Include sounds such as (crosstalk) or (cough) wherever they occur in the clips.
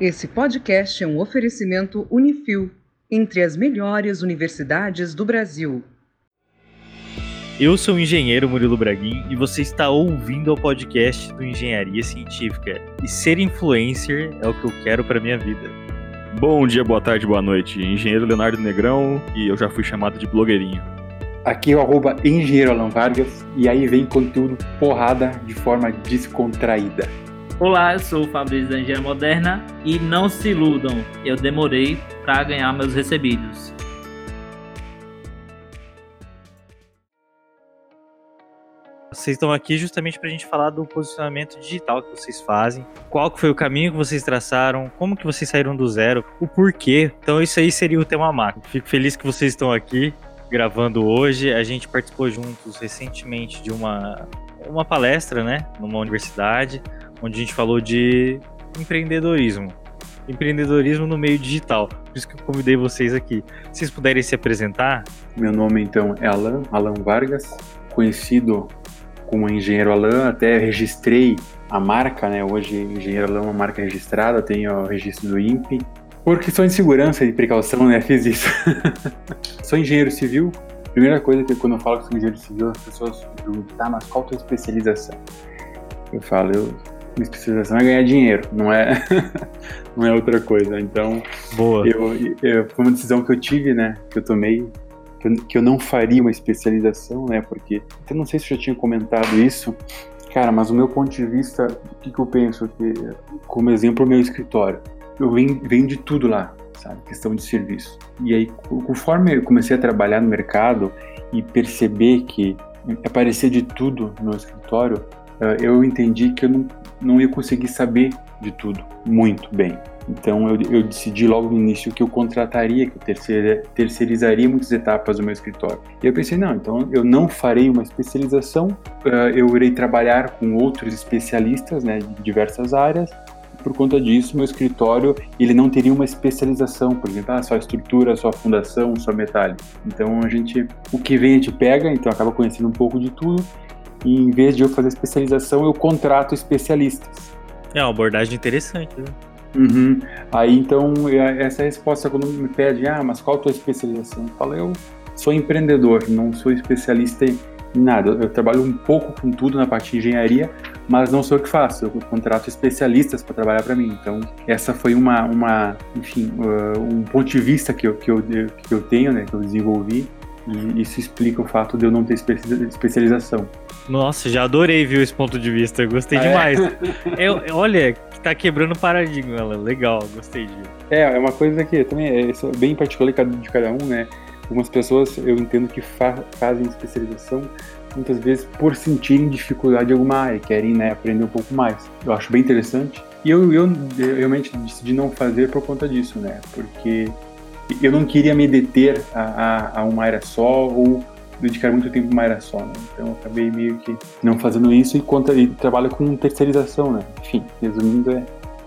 Esse podcast é um oferecimento Unifil, entre as melhores universidades do Brasil. Eu sou o engenheiro Murilo Braguin e você está ouvindo o podcast do Engenharia Científica. E ser influencer é o que eu quero para minha vida. Bom dia, boa tarde, boa noite. Engenheiro Leonardo Negrão e eu já fui chamado de blogueirinho. Aqui é o arroba Engenheiro Alan Vargas e aí vem conteúdo porrada de forma descontraída. Olá, eu sou o Fabrício da Engenharia Moderna e não se iludam, eu demorei para ganhar meus recebidos. Vocês estão aqui justamente para a gente falar do posicionamento digital que vocês fazem, qual que foi o caminho que vocês traçaram, como que vocês saíram do zero, o porquê. Então isso aí seria o tema macro. Fico feliz que vocês estão aqui gravando hoje. A gente participou juntos recentemente de uma, uma palestra, né, numa universidade, onde a gente falou de empreendedorismo. Empreendedorismo no meio digital. Por isso que eu convidei vocês aqui. Se vocês puderem se apresentar. Meu nome então é Alan, Alan Vargas, conhecido como Engenheiro Alan, até registrei a marca, né? Hoje Engenheiro Alan é uma marca registrada, tenho o registro do INPE. Por questões de segurança e precaução, né? Fiz isso. (laughs) sou engenheiro civil. Primeira coisa que quando eu falo que sou engenheiro civil, as pessoas perguntam, tá, mas qual a tua especialização? Eu falo, eu minha especialização é ganhar dinheiro, não é, (laughs) não é outra coisa. Então, Boa. Eu, eu, foi uma decisão que eu tive, né? Que eu tomei, que eu, que eu não faria uma especialização, né? Porque, eu não sei se eu já tinha comentado isso, cara, mas o meu ponto de vista, o que, que eu penso? Que, como exemplo, o meu escritório. Eu venho, venho de tudo lá, sabe? Questão de serviço. E aí, conforme eu comecei a trabalhar no mercado e perceber que aparecia de tudo no escritório, eu entendi que eu não, não ia conseguir saber de tudo muito bem. Então eu, eu, decidi logo no início que eu contrataria, que eu terceira, terceirizaria muitas etapas do meu escritório. E eu pensei, não, então eu não farei uma especialização, uh, eu irei trabalhar com outros especialistas né, de diversas áreas. Por conta disso, meu escritório ele não teria uma especialização, por exemplo, ah, só estrutura, só fundação, só metal. Então a gente, o que vem a gente pega, então acaba conhecendo um pouco de tudo e em vez de eu fazer especialização, eu contrato especialistas. É uma abordagem interessante, né? Uhum. Aí então, essa resposta quando me pede, ah, mas qual a tua especialização? Eu falo, eu sou empreendedor, não sou especialista em nada. Eu trabalho um pouco com tudo na parte de engenharia, mas não sou eu que faço. Eu contrato especialistas para trabalhar para mim. Então, essa foi uma, uma enfim, uh, um ponto de vista que eu, que eu, que eu tenho, né, que eu desenvolvi e isso explica o fato de eu não ter especialização. Nossa, já adorei ver esse ponto de vista, gostei ah, é? demais. É? (laughs) eu, olha, tá quebrando paradigma, legal, gostei de. É, é uma coisa que também é, é bem particular de cada um, né? Algumas pessoas eu entendo que fa fazem especialização muitas vezes por sentirem dificuldade em alguma área, querem né, aprender um pouco mais. Eu acho bem interessante. E eu, eu, eu realmente decidi não fazer por conta disso, né? Porque eu não queria me deter a, a, a uma área só ou dedicar muito tempo uma área só, né? Então eu acabei meio que não fazendo isso e, conta, e trabalho com terceirização, né? Enfim, resumindo, é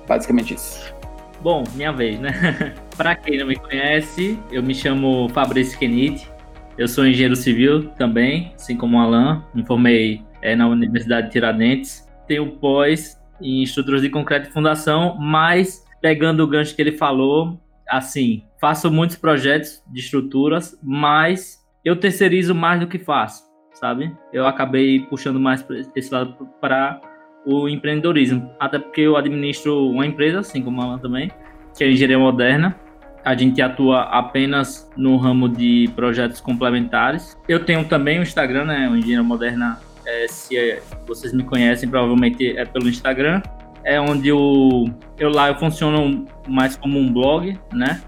basicamente isso. Bom, minha vez, né? (laughs) Para quem não me conhece, eu me chamo Fabrício Kenite, eu sou engenheiro civil também, assim como o Alan, me formei é, na Universidade de Tiradentes, tenho pós em estruturas de concreto e fundação, mas pegando o gancho que ele falou, assim, faço muitos projetos de estruturas, mas eu terceirizo mais do que faço, sabe? Eu acabei puxando mais esse lado para o empreendedorismo, até porque eu administro uma empresa, assim como ela também, que é a Engenharia Moderna. A gente atua apenas no ramo de projetos complementares. Eu tenho também o Instagram, né? O Engenharia Moderna, é, se é, vocês me conhecem, provavelmente é pelo Instagram é onde eu, eu lá eu funciono mais como um blog, né?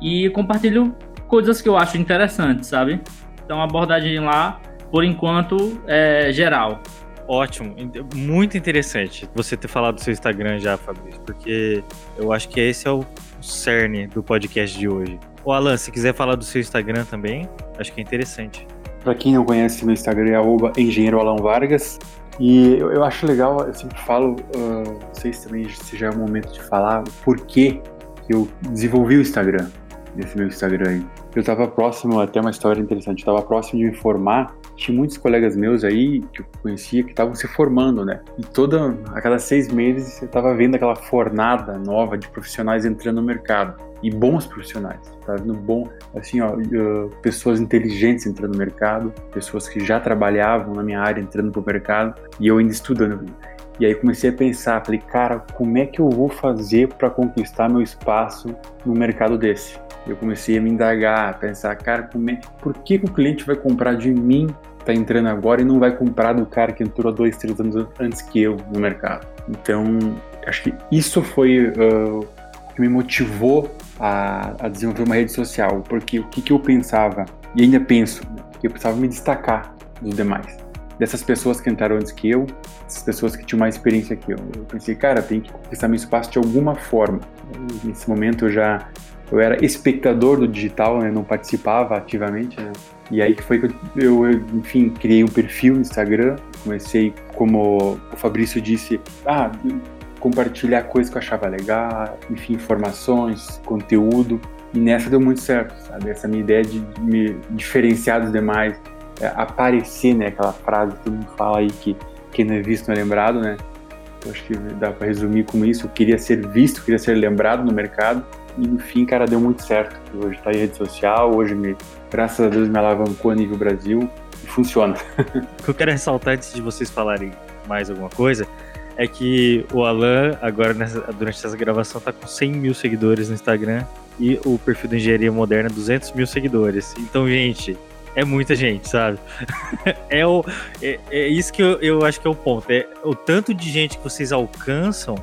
E compartilho coisas que eu acho interessantes, sabe? Então a abordagem lá, por enquanto, é geral. Ótimo, muito interessante você ter falado do seu Instagram já, Fabrício, porque eu acho que esse é o cerne do podcast de hoje. O Alan, se quiser falar do seu Instagram também, acho que é interessante. Para quem não conhece, meu Instagram é engenheiro Alan Vargas. E eu, eu, acho legal, eu sempre falo, uh, não sei se também se já é o momento de falar, o porquê que eu desenvolvi o Instagram, esse meu Instagram aí. Eu estava próximo, até uma história interessante, eu estava próximo de me formar, tinha muitos colegas meus aí que eu conhecia que estavam se formando, né? E toda, a cada seis meses você estava vendo aquela fornada nova de profissionais entrando no mercado. E bons profissionais, tá vendo bom, assim, ó, pessoas inteligentes entrando no mercado, pessoas que já trabalhavam na minha área entrando pro mercado e eu ainda estudando. E aí comecei a pensar, falei, cara, como é que eu vou fazer para conquistar meu espaço no mercado desse? Eu comecei a me indagar, a pensar, cara, é, por que, que o cliente vai comprar de mim, tá entrando agora, e não vai comprar do cara que entrou há dois, três anos antes que eu no mercado? Então, acho que isso foi uh, que me motivou a, a, desenvolver uma rede social, porque o que, que eu pensava, e ainda penso, que eu precisava me destacar dos demais dessas pessoas que entraram antes que eu, essas pessoas que tinham mais experiência que eu. Eu pensei, cara, tem que conquistar meu espaço de alguma forma. nesse momento eu já eu era espectador do digital, né? Não participava ativamente, né? E aí que foi que eu, eu, enfim, criei um perfil no Instagram. Comecei, como o Fabrício disse, ah, compartilhar coisas que eu achava legal, enfim, informações, conteúdo. E nessa deu muito certo, sabe? Essa minha ideia de me diferenciar dos demais, é, aparecer, né? Aquela frase que todo mundo fala aí que quem não é visto não é lembrado, né? Eu acho que dá para resumir como isso. Eu queria ser visto, queria ser lembrado no mercado e no fim, cara, deu muito certo. Hoje está em rede social, hoje, me, graças a Deus, me alavancou a nível Brasil e funciona. (laughs) o que eu quero ressaltar antes de vocês falarem mais alguma coisa é que o Alan, agora nessa, durante essa gravação, tá com 100 mil seguidores no Instagram e o perfil da Engenharia Moderna 200 mil seguidores. Então, gente, é muita gente, sabe? (laughs) é, o, é, é isso que eu, eu acho que é o ponto. É o tanto de gente que vocês alcançam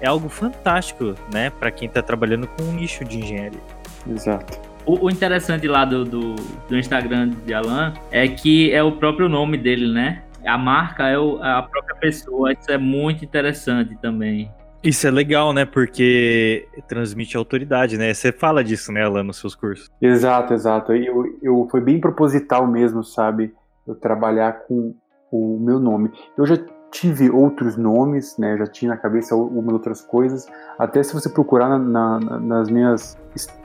é algo fantástico, né, para quem está trabalhando com um nicho de engenharia. Exato. O, o interessante lá do, do, do, Instagram de Alan é que é o próprio nome dele, né? A marca é o, a própria pessoa. Isso é muito interessante também. Isso é legal, né? Porque transmite autoridade, né? Você fala disso, né, Alan, nos seus cursos. Exato, exato. Eu, eu foi bem proposital mesmo, sabe? Eu trabalhar com o meu nome. Eu já tive outros nomes, né? Já tinha na cabeça uma outras coisas. Até se você procurar na, na, nas minhas,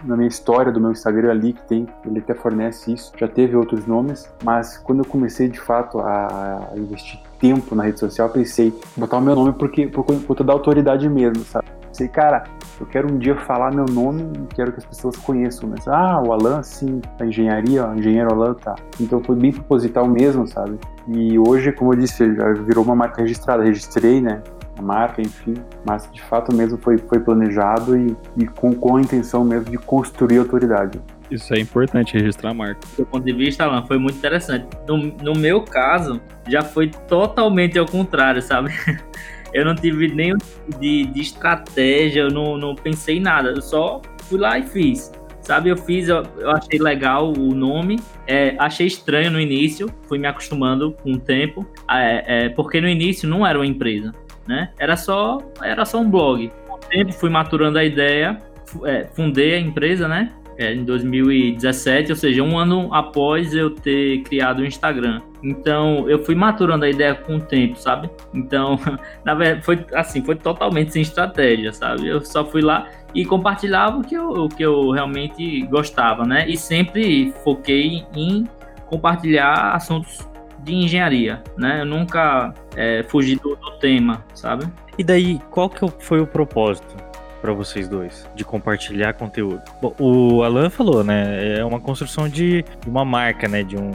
na minha história do meu Instagram ali que tem, ele até fornece isso. Já teve outros nomes, mas quando eu comecei de fato a investir tempo na rede social, pensei botar o meu nome porque por conta da autoridade mesmo, sabe? Pensei, cara, eu quero um dia falar meu nome e quero que as pessoas conheçam. Mas, ah, o Alan, sim, a engenharia, o engenheiro Alan, tá. Então foi bem proposital mesmo, sabe? E hoje, como eu disse, já virou uma marca registrada. Registrei, né? A marca, enfim. Mas de fato mesmo foi, foi planejado e, e com, com a intenção mesmo de construir autoridade. Isso é importante, registrar a marca. Do ponto de vista, Alan, foi muito interessante. No, no meu caso, já foi totalmente ao contrário, sabe? (laughs) Eu não tive nenhum tipo de, de estratégia, eu não, não pensei em nada. Eu só fui lá e fiz. Sabe, eu fiz, eu, eu achei legal o nome, é, achei estranho no início, fui me acostumando com o tempo, é, é, porque no início não era uma empresa, né? Era só, era só um blog. Com o tempo fui maturando a ideia, é, fundei a empresa, né? É, em 2017, ou seja, um ano após eu ter criado o Instagram. Então, eu fui maturando a ideia com o tempo, sabe? Então, (laughs) na verdade, foi assim, foi totalmente sem estratégia, sabe? Eu só fui lá e compartilhava o que eu, o que eu realmente gostava, né? E sempre foquei em compartilhar assuntos de engenharia, né? Eu nunca é, fugi do, do tema, sabe? E daí, qual que foi o propósito? Para vocês dois, de compartilhar conteúdo. Bom, o Alan falou, né? É uma construção de, uma marca, né? De um,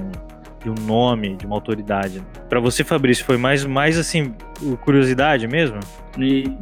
de um nome, de uma autoridade. Para você, Fabrício, foi mais, mais assim, curiosidade mesmo?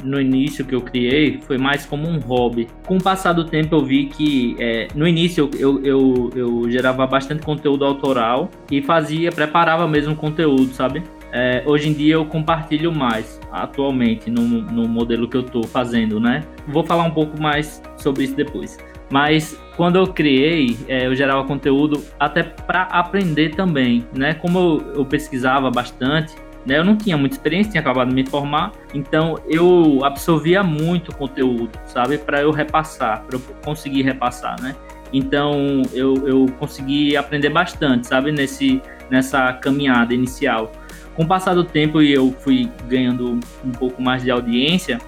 No início que eu criei, foi mais como um hobby. Com o passar do tempo, eu vi que é, no início eu, eu, eu gerava bastante conteúdo autoral e fazia, preparava mesmo conteúdo, sabe? É, hoje em dia eu compartilho mais, atualmente, no, no modelo que eu estou fazendo, né? Vou falar um pouco mais sobre isso depois. Mas quando eu criei, é, eu gerava conteúdo até para aprender também, né? Como eu, eu pesquisava bastante, né? Eu não tinha muita experiência, tinha acabado de me formar, então eu absorvia muito conteúdo, sabe? Para eu repassar, para eu conseguir repassar, né? Então eu, eu consegui aprender bastante, sabe? Nesse, nessa caminhada inicial com o passar do tempo e eu fui ganhando um pouco mais de audiência,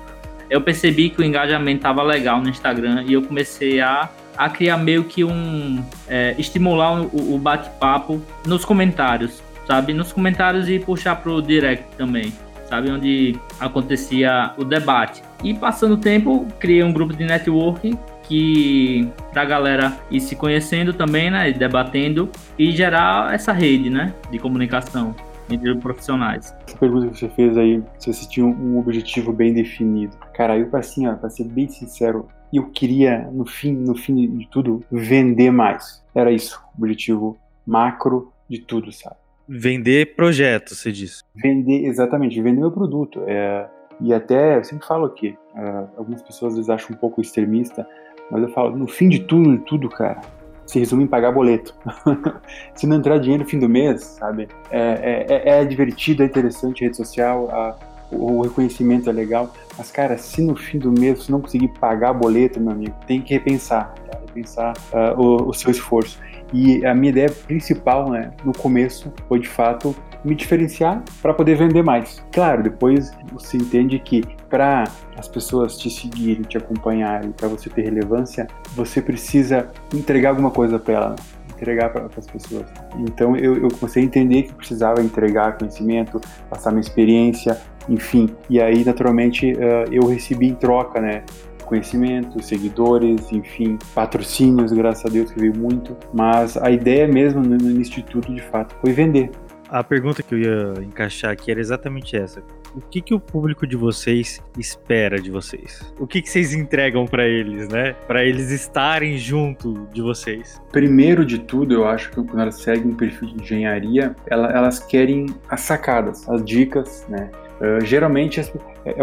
eu percebi que o engajamento estava legal no Instagram e eu comecei a, a criar meio que um. É, estimular o, o bate-papo nos comentários, sabe? Nos comentários e puxar pro direct também, sabe? Onde acontecia o debate. E passando o tempo, criei um grupo de networking que pra galera ir se conhecendo também, né? E debatendo e gerar essa rede, né? De comunicação entre profissionais. Essa pergunta que você fez aí, se você tinha um objetivo bem definido. Cara, eu assim, ó, pra ser bem sincero, eu queria, no fim, no fim de tudo, vender mais. Era isso, o objetivo macro de tudo, sabe? Vender projetos, você disse. Vender, exatamente, vender meu produto. É, e até, eu sempre falo aqui, uh, algumas pessoas às vezes acham um pouco extremista, mas eu falo, no fim de tudo, de tudo, cara, se resume em pagar boleto. (laughs) se não entrar dinheiro no fim do mês, sabe? É, é, é, é divertido, é interessante, rede social, a, o reconhecimento é legal, mas, cara, se no fim do mês você não conseguir pagar boleto, meu amigo, tem que repensar, tá? repensar uh, o, o seu esforço. E a minha ideia principal, né, no começo, foi de fato me diferenciar para poder vender mais. Claro, depois você entende que para as pessoas te seguirem, te acompanharem, para você ter relevância, você precisa entregar alguma coisa para ela, entregar para as pessoas. Então eu, eu comecei a entender que precisava entregar conhecimento, passar minha experiência, enfim. E aí, naturalmente, uh, eu recebi em troca, né? conhecimento, seguidores, enfim, patrocínios, graças a Deus que veio muito. Mas a ideia mesmo no, no instituto, de fato, foi vender. A pergunta que eu ia encaixar aqui era exatamente essa. O que, que o público de vocês espera de vocês? O que, que vocês entregam para eles, né? Para eles estarem junto de vocês? Primeiro de tudo, eu acho que quando elas seguem um perfil de engenharia, elas querem as sacadas, as dicas, né? Uh, geralmente é, é,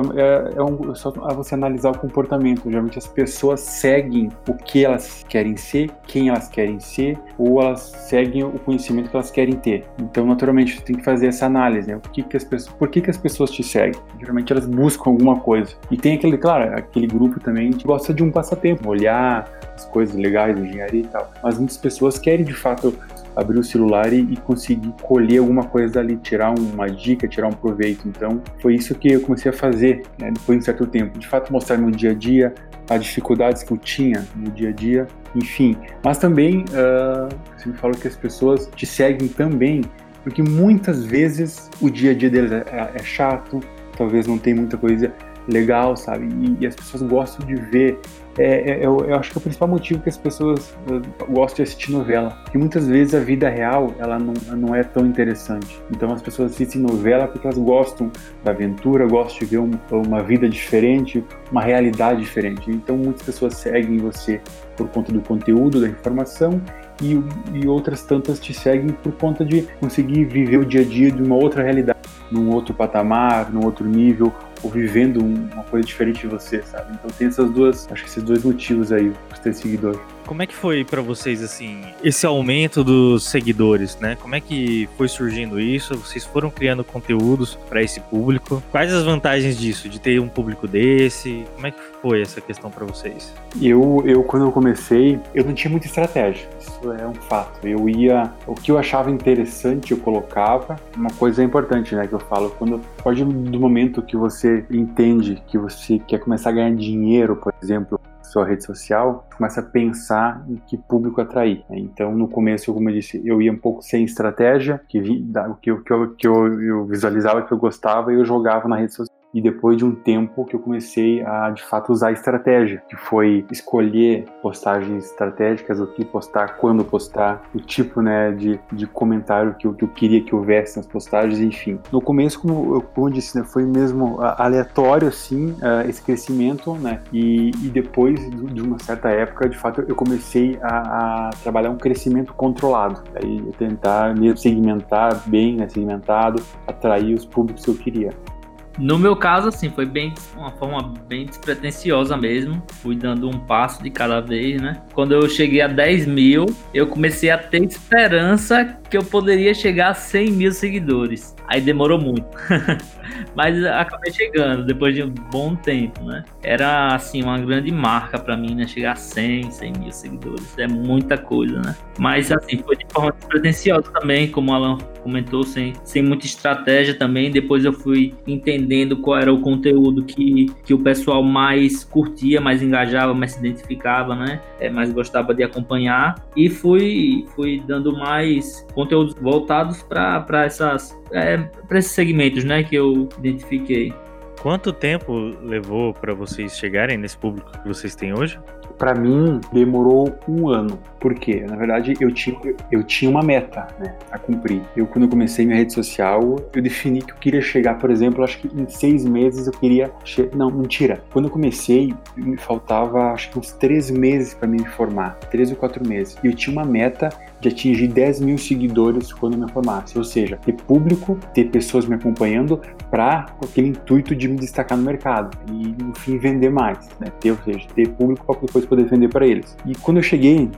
é, um, é só você analisar o comportamento. Geralmente as pessoas seguem o que elas querem ser, quem elas querem ser, ou elas seguem o conhecimento que elas querem ter. Então, naturalmente, você tem que fazer essa análise. Né? O que, que as pessoas, por que, que as pessoas te seguem? Geralmente elas buscam alguma coisa. E tem aquele, claro, aquele grupo também que gosta de um passatempo, olhar as coisas legais, engenharia e tal. Mas muitas pessoas querem de fato abrir o celular e, e, conseguir colher alguma coisa dali, tirar uma dica, tirar um proveito. Então, foi isso que eu comecei a fazer né, depois de um certo tempo. De fato, mostrar no dia a dia as dificuldades que eu tinha no dia a dia, enfim. Mas também, uh, você me falou que as pessoas te seguem também, porque muitas vezes o dia a dia deles é, é, é chato, talvez não tem muita coisa legal, sabe? E, e as pessoas gostam de ver é, é, eu, eu, acho que é o principal motivo que as pessoas uh, gostam de assistir novela. Porque muitas vezes a vida real ela não, não é tão interessante. Então as pessoas assistem novela porque elas gostam da aventura, gostam de ver um, uma vida diferente, uma realidade diferente. Então muitas pessoas seguem você por conta do conteúdo, da informação e, e, outras tantas te seguem por conta de conseguir viver o dia a dia de uma outra realidade, num outro patamar, num outro nível, ou vivendo uma coisa diferente de você, sabe? Então tem essas duas, acho que esses dois motivos aí para ter seguidor. Como é que foi para vocês assim esse aumento dos seguidores, né? Como é que foi surgindo isso? Vocês foram criando conteúdos para esse público? Quais as vantagens disso de ter um público desse? Como é que foi essa questão para vocês? Eu, eu quando eu comecei, eu não tinha muita estratégia. Isso é um fato. Eu ia, o que eu achava interessante eu colocava. Uma coisa importante, né, que eu falo, quando pode do momento que você entende que você quer começar a ganhar dinheiro, por exemplo, sua rede social, começa a pensar em que público atrair. Né? Então, no começo, como eu disse, eu ia um pouco sem estratégia, que, vi, que, eu, que, eu, que eu, eu visualizava que eu gostava e eu jogava na rede social e depois de um tempo que eu comecei a de fato usar estratégia, que foi escolher postagens estratégicas, o que postar, quando postar, o tipo né, de, de comentário que eu, que eu queria que houvesse nas postagens, enfim. No começo, como eu, como eu disse, né, foi mesmo aleatório assim uh, esse crescimento, né? E, e depois de uma certa época, de fato, eu comecei a, a trabalhar um crescimento controlado, aí tentar mesmo segmentar bem, né, segmentado, atrair os públicos que eu queria. No meu caso, assim, foi bem uma forma bem despretensiosa mesmo. Fui dando um passo de cada vez, né? Quando eu cheguei a 10 mil, eu comecei a ter esperança que eu poderia chegar a 100 mil seguidores. Aí demorou muito. (laughs) Mas acabei chegando depois de um bom tempo, né? Era, assim, uma grande marca para mim, né? Chegar a 100, 100 mil seguidores. É muita coisa, né? Mas, assim, foi de forma despretensiosa também, como o Alan comentou, sem, sem muita estratégia também. Depois eu fui entender entendendo qual era o conteúdo que, que o pessoal mais curtia, mais engajava, mais se identificava, né? É, mais gostava de acompanhar e fui, fui dando mais conteúdos voltados para essas é, para esses segmentos, né, que eu identifiquei. Quanto tempo levou para vocês chegarem nesse público que vocês têm hoje? Para mim, demorou um ano. Por quê? Na verdade, eu tinha, eu tinha uma meta né, a cumprir. Eu, quando comecei minha rede social, eu defini que eu queria chegar, por exemplo, acho que em seis meses eu queria. Não, mentira. Quando eu comecei, me faltava acho que uns três meses para me formar três ou quatro meses. E eu tinha uma meta de atingir 10 mil seguidores quando eu me formasse. Ou seja, ter público, ter pessoas me acompanhando para aquele intuito de me destacar no mercado e, enfim, vender mais. Né? Ter, ou seja, ter público para depois poder vender para eles. E quando eu cheguei,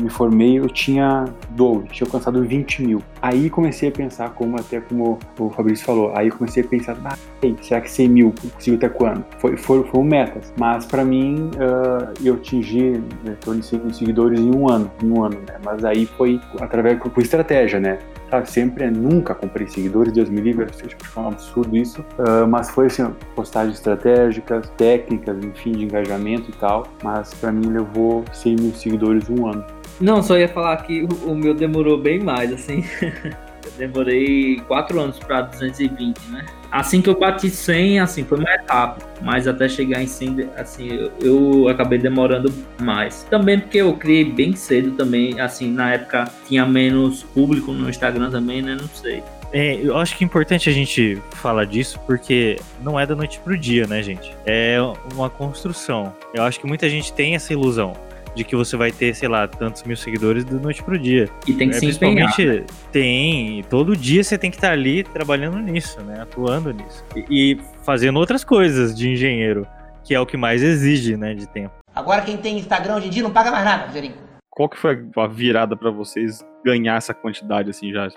me formei, eu tinha 12, tinha alcançado 20 mil. Aí comecei a pensar, como até como o Fabrício falou, aí comecei a pensar, ah, será que 100 mil consigo até quando? Foi, foi, foram metas. Mas para mim, uh, eu atingi né, torno de 100 mil seguidores em um ano, em um ano, né? Mas aí foi através com estratégia, né? Sempre é nunca comprei seguidores, Deus me livre, acho que é um absurdo isso, uh, mas foi assim, postagens estratégicas, técnicas, enfim, de engajamento e tal, mas para mim levou 100 mil seguidores um ano. Não, só ia falar que o meu demorou bem mais, assim. (laughs) demorei 4 anos para 220, né? Assim que eu bati 100, assim, foi mais rápido. Mas até chegar em 100, assim, eu, eu, acabei demorando mais. Também porque eu criei bem cedo também, assim, na época tinha menos público no Instagram também, né? Não sei. É, eu acho que é importante a gente falar disso porque não é da noite pro dia, né, gente? É uma construção. Eu acho que muita gente tem essa ilusão de que você vai ter, sei lá, tantos mil seguidores da noite pro dia. E tem que é, se empenhar. Né? Tem, todo dia você tem que estar ali trabalhando nisso, né? Atuando nisso. E, e fazendo outras coisas de engenheiro, que é o que mais exige, né, de tempo. Agora quem tem Instagram hoje em dia não paga mais nada, Zerinho. Qual que foi a virada para vocês ganhar essa quantidade assim já?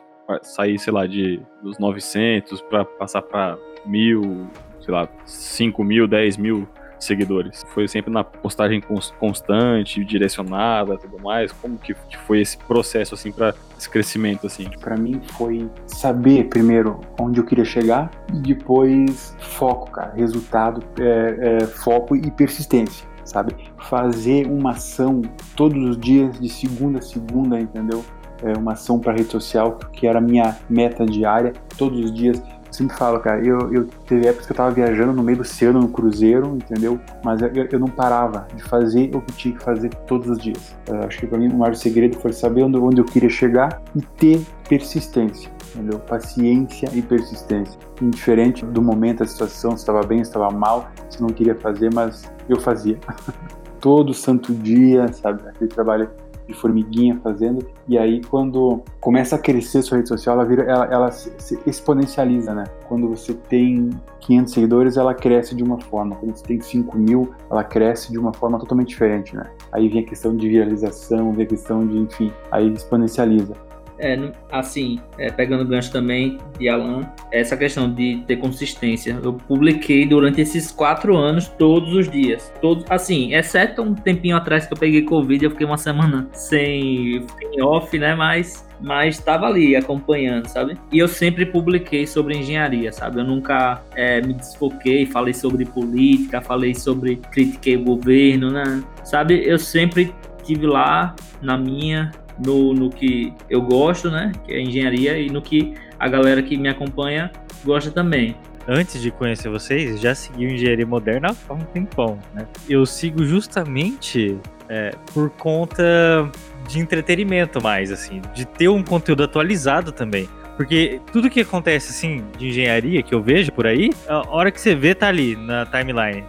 Sair, sei lá, de dos 900 para passar para mil, sei lá, 5 mil, 10 mil seguidores? Foi sempre na postagem constante, direcionada, tudo mais? Como que, foi esse processo assim para esse crescimento assim? Para mim foi saber primeiro onde eu queria chegar e depois foco, cara, resultado, é, é, foco e persistência. Sabe? Fazer uma ação todos os dias, de segunda a segunda, entendeu? É uma ação para rede social, que era a minha meta diária, todos os dias sempre falo, cara, eu, eu teve épocas que eu tava viajando no meio do oceano, no cruzeiro, entendeu? Mas eu, eu não parava de fazer o que tinha que fazer todos os dias. Eu acho que para mim o maior segredo foi saber onde, onde eu queria chegar e ter persistência. Entendeu? Paciência e persistência. Indiferente do momento, da situação, se estava bem, se estava mal, se não queria fazer, mas eu fazia. (laughs) Todo santo dia, sabe? Aquele trabalho de formiguinha fazendo. E aí, quando começa a crescer sua rede social, ela, vira, ela, ela se, se exponencializa, né? Quando você tem 500 seguidores, ela cresce de uma forma. Quando você tem 5 mil, ela cresce de uma forma totalmente diferente, né? Aí vem a questão de viralização, vem a questão de, enfim, aí exponencializa é, assim, é, pegando o gancho também de Alan, essa questão de ter consistência. Eu publiquei durante esses quatro anos, todos os dias. Todos, assim, exceto um tempinho atrás que eu peguei Covid, eu fiquei uma semana sem, sem off, né? Mas mas estava ali acompanhando, sabe? E eu sempre publiquei sobre engenharia, sabe? Eu nunca é, me desfoquei, falei sobre política, falei sobre critiquei o governo, né? Sabe? Eu sempre tive lá na minha no, no que eu gosto, né? Que é engenharia, e no que a galera que me acompanha gosta também. Antes de conhecer vocês, já segui Engenharia Moderna há um tempão, né? Eu sigo justamente é, por conta de entretenimento mais, assim, de ter um conteúdo atualizado também. Porque tudo que acontece, assim, de engenharia que eu vejo por aí, a hora que você vê tá ali na timeline,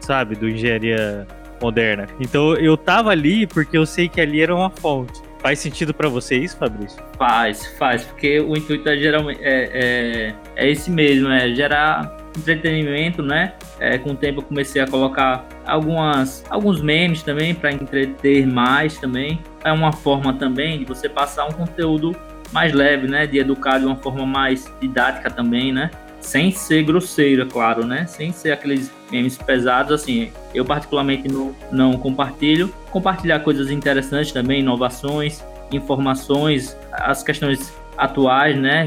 sabe? Do engenharia moderna. Então eu tava ali porque eu sei que ali era uma fonte. Faz sentido para você isso, Fabrício? Faz, faz, porque o intuito é geralmente é, é, é esse mesmo, é gerar entretenimento, né? É, com o tempo eu comecei a colocar algumas, alguns memes também para entreter mais também. É uma forma também de você passar um conteúdo mais leve, né? De educar de uma forma mais didática também, né? Sem ser grosseiro, é claro, né? Sem ser aqueles memes pesados, assim. Eu particularmente não, não compartilho. Compartilhar coisas interessantes também, inovações, informações, as questões atuais, né?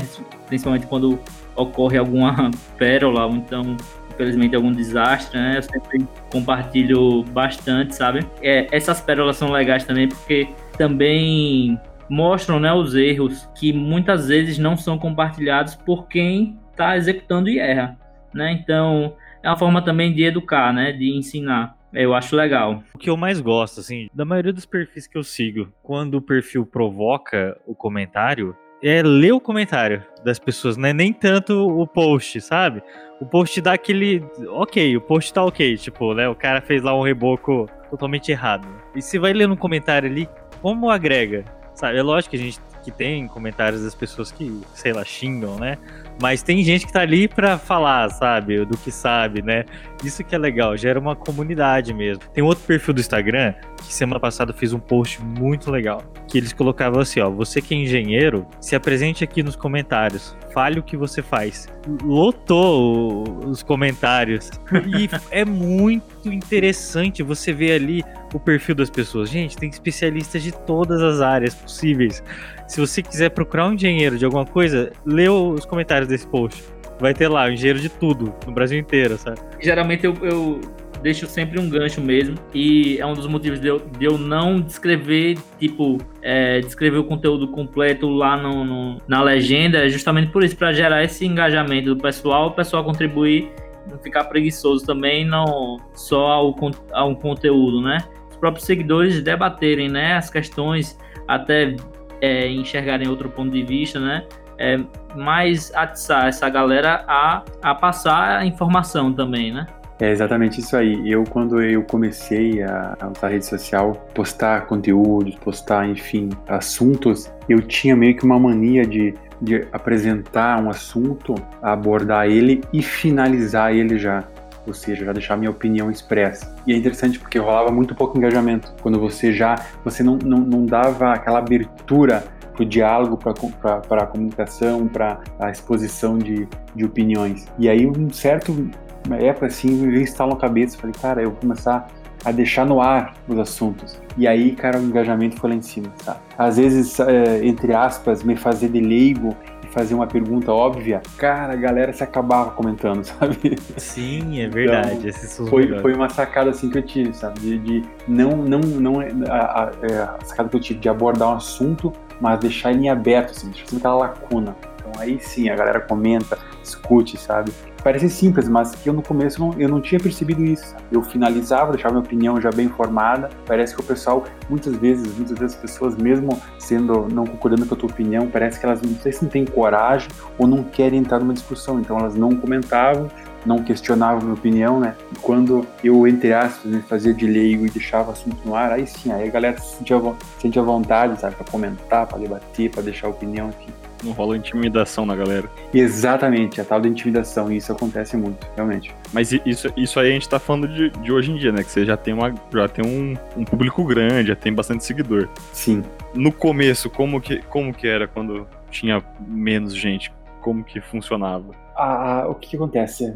Principalmente quando ocorre alguma (laughs) pérola, ou então, infelizmente, algum desastre, né? Eu sempre compartilho bastante, sabe? É, essas pérolas são legais também porque também mostram né, os erros que muitas vezes não são compartilhados por quem está executando e erra. Né? Então, é uma forma também de educar, né? de ensinar. Eu acho legal. O que eu mais gosto, assim, da maioria dos perfis que eu sigo, quando o perfil provoca o comentário, é ler o comentário das pessoas, não é nem tanto o post, sabe? O post dá aquele. Ok, o post tá ok. Tipo, né? O cara fez lá um reboco totalmente errado. E você vai ler no comentário ali, como agrega? Sabe, é lógico que a gente que tem comentários das pessoas que, sei lá, xingam, né? Mas tem gente que tá ali pra falar, sabe? Do que sabe, né? Isso que é legal, gera uma comunidade mesmo. Tem outro perfil do Instagram que semana passada fez um post muito legal. Que eles colocavam assim, ó, você que é engenheiro, se apresente aqui nos comentários. Fale o que você faz. Lotou os comentários. E (laughs) é muito interessante você ver ali o perfil das pessoas. Gente, tem especialistas de todas as áreas possíveis. Se você quiser procurar um engenheiro de alguma coisa, lê os comentários desse post. Vai ter lá, um engenheiro de tudo, no Brasil inteiro, sabe? Geralmente eu, eu deixo sempre um gancho mesmo. E é um dos motivos de eu, de eu não descrever, tipo, é, descrever o conteúdo completo lá no, no, na legenda. É justamente por isso, para gerar esse engajamento do pessoal, o pessoal contribuir, não ficar preguiçoso também, não só ao, ao conteúdo, né? Os próprios seguidores debaterem, né, as questões, até é, enxergarem outro ponto de vista, né? É, mais atiçar essa galera a, a passar a informação também, né? É exatamente isso aí. Eu, quando eu comecei a, a usar a rede social, postar conteúdos, postar, enfim, assuntos, eu tinha meio que uma mania de, de apresentar um assunto, abordar ele e finalizar ele já ou seja, já deixar minha opinião expressa. E é interessante porque rolava muito pouco engajamento, quando você já, você não, não, não dava aquela abertura para o diálogo, para a comunicação, para a exposição de, de opiniões. E aí, um certo época assim, me veio instalar na cabeça, falei, cara, eu vou começar a deixar no ar os assuntos. E aí, cara, o engajamento foi lá em cima, tá? Às vezes, é, entre aspas, me fazer de leigo fazer uma pergunta óbvia, cara, a galera se acabava comentando, (laughs) sabe? Sim, é verdade. Então, foi, foi uma sacada assim que eu tive, sabe? De, de não, não, não, a, a, a, sacada que eu tive de abordar um assunto, mas deixar ele em aberto, assim, deixar aquela lacuna. Então aí sim, a galera comenta, discute, sabe? Parece simples, mas que eu no começo não, eu não tinha percebido isso. Eu finalizava, deixava minha opinião já bem formada. Parece que o pessoal, muitas vezes, muitas vezes as pessoas, mesmo sendo não concordando com a tua opinião, parece que elas não sei se não têm coragem ou não querem entrar numa discussão. Então elas não comentavam, não questionavam a minha opinião, né? E quando eu, entre aspas, me fazia de leigo e deixava o assunto no ar, aí sim, aí a galera se sentia, sentia vontade, sabe, para comentar, para debater, para deixar a opinião aqui. Não rola intimidação na galera. Exatamente, a tal da intimidação, e isso acontece muito, realmente. Mas isso, isso aí a gente tá falando de, de hoje em dia, né? Que você já tem, uma, já tem um, um público grande, já tem bastante seguidor. Sim. No começo, como que, como que era quando tinha menos gente? Como que funcionava? Ah, o que, que acontece?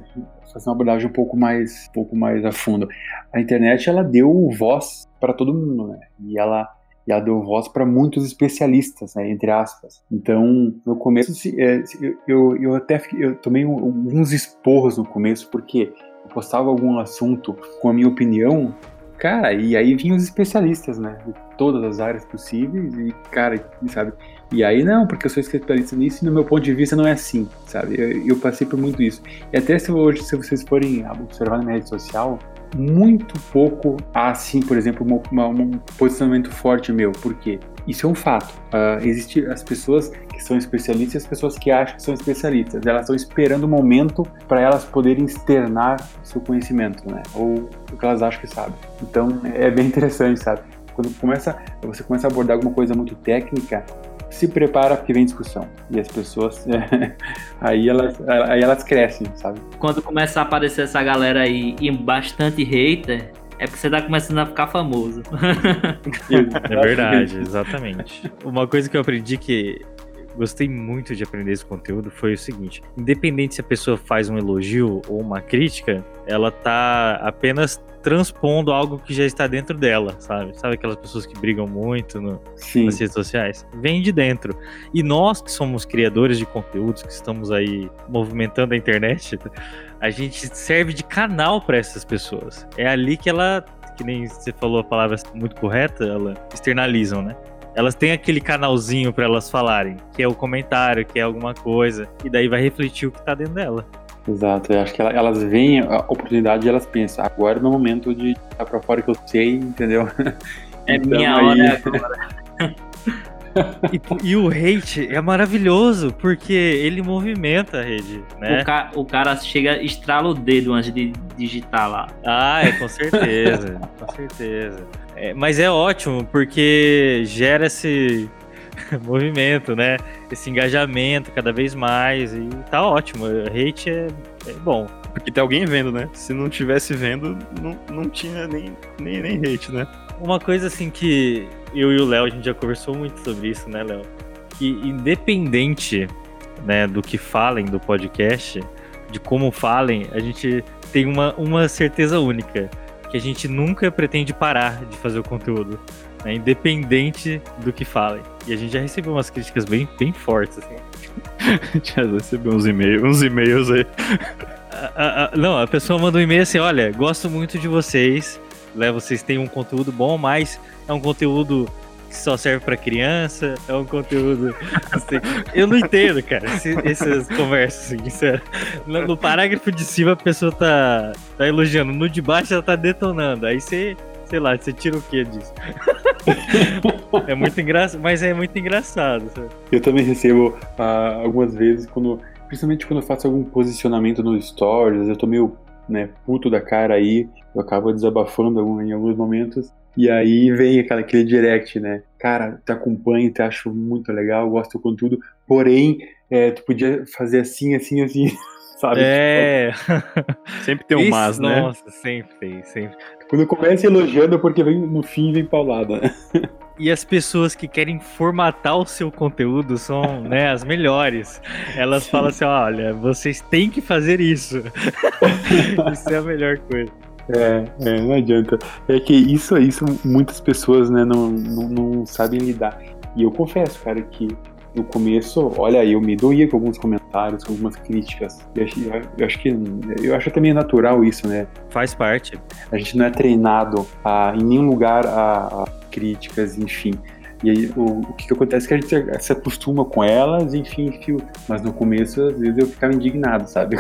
fazer uma abordagem um pouco mais, um pouco mais a fundo. A internet ela deu voz para todo mundo, né? E ela e ela deu voz para muitos especialistas, né, entre aspas. Então, no começo, é, eu, eu até eu tomei alguns esporros no começo, porque eu postava algum assunto com a minha opinião, cara, e aí vinham os especialistas, né, de todas as áreas possíveis, e, cara, sabe, e aí não, porque eu sou especialista nisso e no meu ponto de vista não é assim, sabe, eu, eu passei por muito isso. E até se hoje, se vocês forem observar na minha rede social, muito pouco há, assim, por exemplo, uma, uma, um posicionamento forte meu. Por quê? Isso é um fato. Uh, Existem as pessoas que são especialistas e as pessoas que acham que são especialistas. Elas estão esperando o momento para elas poderem externar seu conhecimento, né? Ou o que elas acham que sabem. Então, é bem (laughs) interessante, sabe? Quando começa, você começa a abordar alguma coisa muito técnica, se prepara porque vem discussão. E as pessoas, (laughs) aí, elas, aí elas crescem, sabe? Quando começa a aparecer essa galera aí e bastante hater, é porque você tá começando a ficar famoso. (laughs) é verdade, exatamente. Uma coisa que eu aprendi que gostei muito de aprender esse conteúdo foi o seguinte: independente se a pessoa faz um elogio ou uma crítica, ela tá apenas transpondo algo que já está dentro dela, sabe? Sabe aquelas pessoas que brigam muito no, nas redes sociais? Vem de dentro. E nós que somos criadores de conteúdos, que estamos aí movimentando a internet, a gente serve de canal para essas pessoas. É ali que ela, que nem você falou a palavra muito correta, ela externalizam, né? Elas têm aquele canalzinho para elas falarem, que é o comentário, que é alguma coisa, e daí vai refletir o que tá dentro dela. Exato, eu acho que ela- elas veem a oportunidade e elas pensam, agora é o meu momento de ir pra fora que eu sei, entendeu? (laughs) É Então, minha aí- hora (laughs) agora. E, e o hate é maravilhoso, porque ele movimenta a rede, né? O, ca- o cara chega, estrala o dedo antes de digitar lá. Ah, é, com certeza, (laughs) com certeza. É, mas é ótimo, porque gera esse (laughs) movimento, né? Esse engajamento cada vez mais, e tá ótimo. Hate é, é bom. Porque tem alguém vendo, né? Se não tivesse vendo, não, não tinha nem, nem, nem hate, né? Uma coisa assim que eu e o Léo, a gente já conversou muito sobre isso, né, Léo? Que independente né, do que falem do podcast, de como falem, a gente tem uma, uma certeza única. Que a gente nunca pretende parar de fazer o conteúdo. Né, independente do que falem. E a gente já recebeu umas críticas bem, bem fortes, assim. (laughs) Já recebeu uns e-mails, uns e-mails aí. A- a- a- não, a pessoa manda um e-mail assim: olha, gosto muito de vocês, né? Vocês têm um conteúdo bom, mas é um conteúdo que só serve pra criança, é um conteúdo. (laughs) assim, eu não entendo, cara, esse- essas conversas, assim, sério. No, no parágrafo de cima a pessoa tá, tá elogiando, no de baixo ela tá detonando. Aí você. Sei lá, você tira o que disso? (laughs) é muito engraçado, mas é muito engraçado. sabe? Eu também recebo ah, algumas vezes, quando, principalmente quando eu faço algum posicionamento nos stories, eu tô meio né, puto da cara aí, eu acabo desabafando em alguns momentos, e aí vem aquela, aquele direct, né? Cara, te acompanho, te acho muito legal, gosto do conteúdo, porém, é, tu podia fazer assim, assim, assim, (laughs) sabe? É. (laughs) Sempre tem um Isso, mas, né? Nossa, sempre tem, sempre. Quando começa elogiando, é porque vem, no fim vem paulada. né? (laughs) E as pessoas que querem formatar o seu conteúdo são né, as melhores. Elas falam assim: olha, vocês têm que fazer isso. (laughs) isso é a melhor coisa. É, é, não adianta. É que isso aí, são muitas pessoas, né, não, não, não sabem lidar. E eu confesso, cara, que no começo, olha, eu me doía com alguns comentários, com algumas críticas. Eu acho, eu acho que eu acho também natural isso, né? Faz parte. A gente não é treinado a, em nenhum lugar a, a críticas, enfim. E aí, o, o que, que acontece é que a gente se acostuma com elas, enfim, fio. Mas no começo, às vezes, eu ficava indignado, sabe?